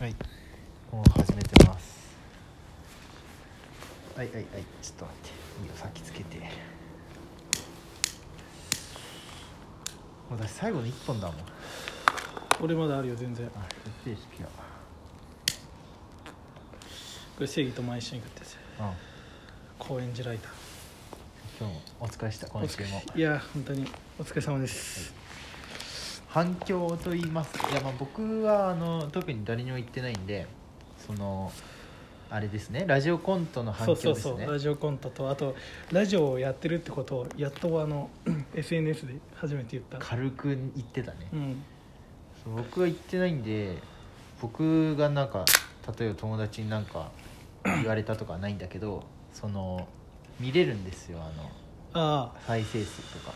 はい。もう始めてます。はいはいはい。ちょっと待って。いいよ先つけて。私最後の1本だもん。俺まだあるよ全然。こあ設定式や。れ正義と前一緒に食っててうん。高円寺ライター。今日もお疲れした今週も。いや本当にお疲れ様です、反響と言いますいやまあ僕はあの特に誰にも言ってないんでそのあれですねラジオコントの反そうそう響ですね。そうラジオコントとあとラジオをやってるってことをやっとあの SNS で初めて言った。軽く言ってたね、うん。そう僕は言ってないんで僕がなんか例えば友達になんか 言われたとかはないんだけどその見れるんですよあのあ。再生数とか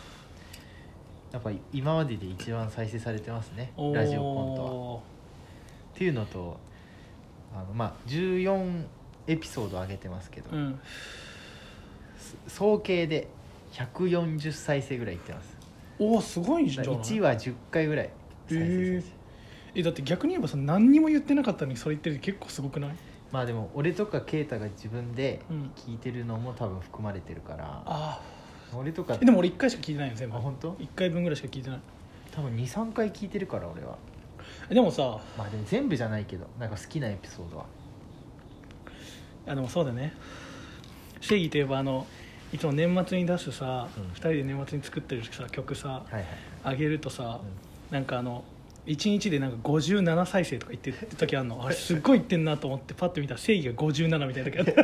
やっぱ今までで一番再生されてますねラジオコントは。っていうのとあのまあ14エピソード上げてますけど、うん。す総計で140再生ぐらいいってます。おおすごいじゃん。1話10回ぐらい再生されてるへー。えだって逆に言えばさ何にも言ってなかったのにそれ言ってるって結構すごくない？まあでも俺とか啓太が自分でうん。聞いてるのも多分含まれてるから、あ俺とか。あでも俺1回しか聞いてないよ全部。あ本当？1回分ぐらいしか聞いてない。多分23回聞いてるから俺は。えでもさまあでも全部じゃないけどなんか好きなエピソードは。あでもそうだね。正義といえばあのいつも年末に出すさ、うん。2人で年末に作ってるさ曲さはいはい上げるとさ、うなんかあの1日でなんか57再生とか言ってる時あるの。あれすっごい言ってんなと思ってパッと見たら正義が57みたいな時あってん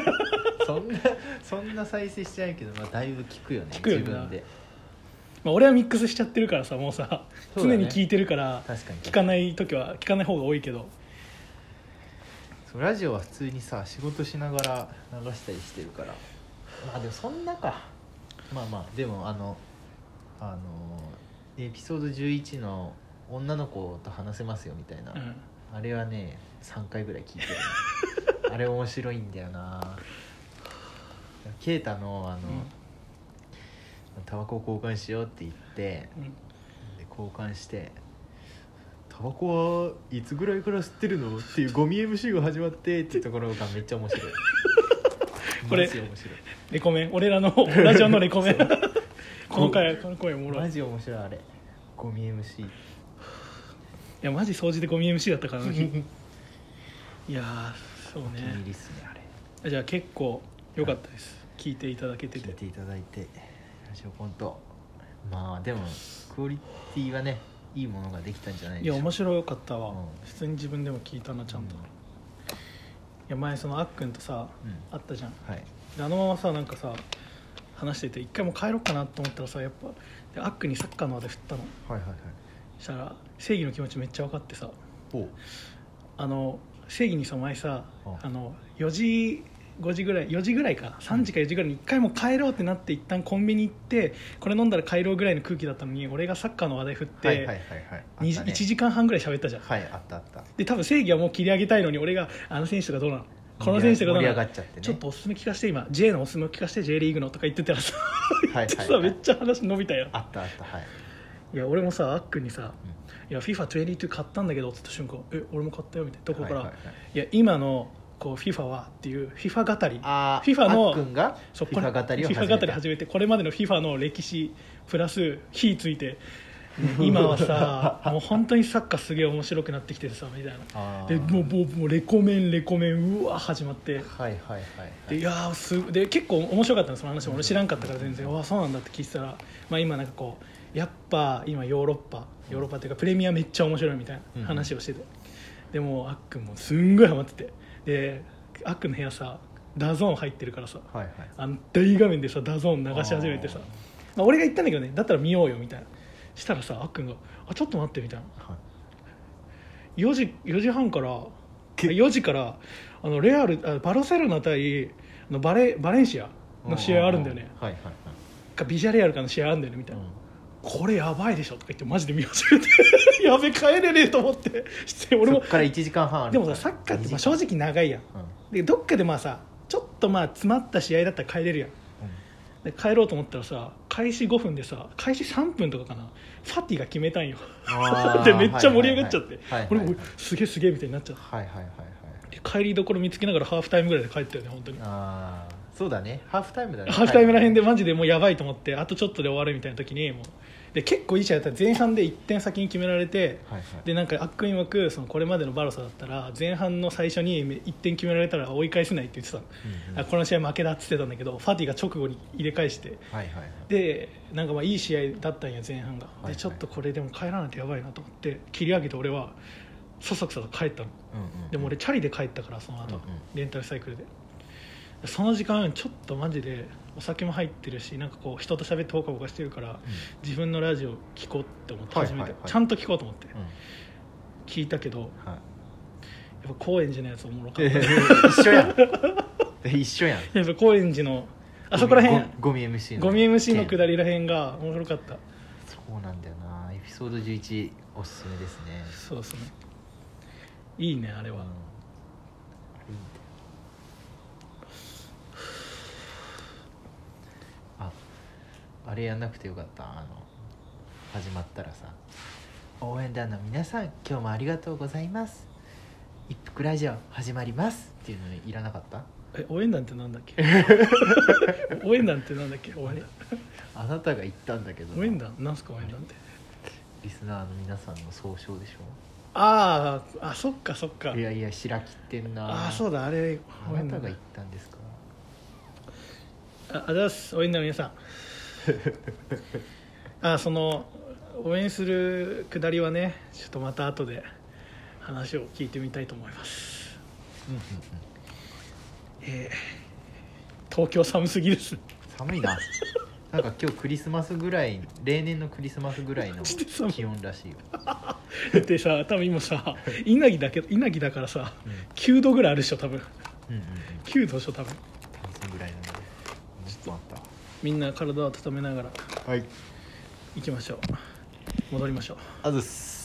そんなそんな再生してないけど、まあ、だいぶ聞くよね聞くよね。自分で。まあ俺はミックスしちゃってるからさもうさそうだね。常に聞いてるから確かに聞かない時は聞かない方が多いけど。そうラジオは普通にさ仕事しながら流したりしてるから。まあでもそんなか。まあまあでもあのあのエピソード11の女の子と話せますよみたいな、うん。あれはね3回ぐらい聞いてる、ね、あれ面白いんだよな啓太のあの、タバコを交換しようって言ってうん。で交換して「タバコはいつぐらいから吸ってるの?」っていうゴミ MC が始まってっていうところがめっちゃ面白い。これマジ面白い。レコメン。俺らのラジオのレコメン。この回この声おもろい。いマジ面白いあれ。ゴミ MC やマジ掃除でゴミ MC だったから いやーそうね。ねあれ。じゃあ結構良かったです。聞いていただけてて。聞いていただいてラジオコント。まあでもクオリティはねいいものができたんじゃないいでしょう。や面白かったわ、うん。普通に自分でも聞いたなちゃんと、うん。いや前そのあっくんとさうったじゃん。はい。であのままさなんかさ話してて一回もう帰ろうかなと思ったらさやっぱであっくんにサッカーの話で振ったの。はいはいはい。そしたら正義の気持ちめっちゃ分かってさ。おう。あの正義にさ前さうん。あの4時5時ぐらい4時ぐらいか。3時か4時ぐらいに一回もう帰ろうってなって一旦コンビニ行ってこれ飲んだら帰ろうぐらいの空気だったのに俺がサッカーの話題振って、はいはいはいはい。あにったね。1時間半ぐらい喋ったじゃん。はいあったあった。で多分正義はもう切り上げたいのに俺があの選手とかどうなの？この選手とかどうなの？ね。ちょっとおすすめ聞かせて今 J のおすすめ聞かせて J リーグのとか言ってたらさはめっちゃ話伸びたよ。あったあったはい。いや俺もさあっくんにさうん「いや FIFA22 買ったんだけど」って言った瞬間「え俺も買ったよ」みたいなとこから、いはいはい。はいや今のこう FIFA はっていう FIFA 語り。あー FIFA のあっくんがそうこれ FIFA 語りを始め FIFA 語りた始めてこれまでの FIFA の歴史プラス火ついて今はさ もう本当にサッカーすげえ面白くなってきてさみたいな。でもうもうもうレコメンレコメンうわ始まって。はいはいはい。はでいいやーすで結構面白かったのその話も。俺知らんかったから全然。わあそうなんだって聞いてたら、まあ、今なんかこうやっぱ今ヨーロッパヨーロッパっていうかプレミアめっちゃ面白いみたいな話をしてて、でもあっくんもすんごいハマっててであっくんの部屋さダゾーン入ってるからさはいはい。あの大画面でさダゾーン流し始めてさまあ、俺が言ったんだけどねだったら見ようよみたいな。したらさあっくんが「あちょっと待って」みたいな。はい。4時 ,4 時半からけ4時からあのレアルあバルセロナ対あのバレバレンシアの試合あるんだよね。はいはいはい。かビジャレアルかの試合あるんだよねみたいな、うんこれやばいでしょとか言ってマジで見始めて やべ帰れねえと思って 俺も。から1時間半ある。でもさサッカーってまあ正直長いやん。うん。でどっかでまあさちょっとまあ詰まった試合だったら帰れるやん。で帰ろうと思ったらさ開始5分でさ開始3分とかかな。ファティが決めたんよ。でめっちゃ盛り上がっちゃって。はいはいはい俺もすげえすげえみたいになっちゃってはいはいはいはい。で帰りどころ見つけながらハーフタイムぐらいで帰ったよね本当に。ああそうだね。ハーフタイムだね。ハーフタイムらへんでマジでもうやばいと思ってあとちょっとで終わるみたいな時にもうで結構いい試合だった。ら前半で1点先に決められてはいはい。でなんかあっくん曰くそのこれまでのバロサだったら前半の最初に1点決められたら追い返せないって言ってたの、うんうん。あこの試合負けだって言ってたんだけどファティが直後に入れ返して。はいはいはい。でなんかまあいい試合だったんや前半が、はいはい。でちょっとこれでも帰らないとやばいなと思って切り上げて俺はそそくさと帰ったの。うんうん。でも俺チャリで帰ったからその後、うんうん。レンタルサイクルでその時間ちょっとマジでお酒も入ってるしなんかこう人と喋ってホカホカしてるから自分のラジオ聞こうって思って初めて、はいはいはい。ちゃんと聞こうと思ってうん。聞いたけどはい。やっぱ高円寺のやつおもろかえった。ー一緒やん。え一緒やん。やっぱ高円寺のあそこら辺ゴミゴミ MC の。ゴミ MC の下りらへんが面白かった。そうなんだよな。エピソード11おすすめですね。そうですね。いいねあれは、うんああれやんなくてよかった。あの始まったらさ「応援団の皆さん今日もありがとうございます。一服ラジオ始まります」っていうのいらなかった？え 応援団ってなんだっけ？応援団ってなんだっけ？応援団。あなたが言ったんだけどな。応援団？なんすか応援団って？リスナーの皆さんの総称でしょ？あーあそっかそっか。いやいや白切ってんな。ああそうだあれあなたが言ったんですか？ああざっす。応援団の皆さん あその応援するくだりはねちょっとまた後で話を聞いてみたいと思います。えー東京寒すぎです。寒いな。なんか今日クリスマスぐらい例年のクリスマスぐらいの気温らしいよ、でさ多分今さ稲城だけ稲城だからさうん、9度ぐらいあるでしょ多分。うんうんうん。9度でしょ多分。ぐらいなんでもっとあっみんな体を温めながらたはい。行きましょう。戻りましょう。あずっす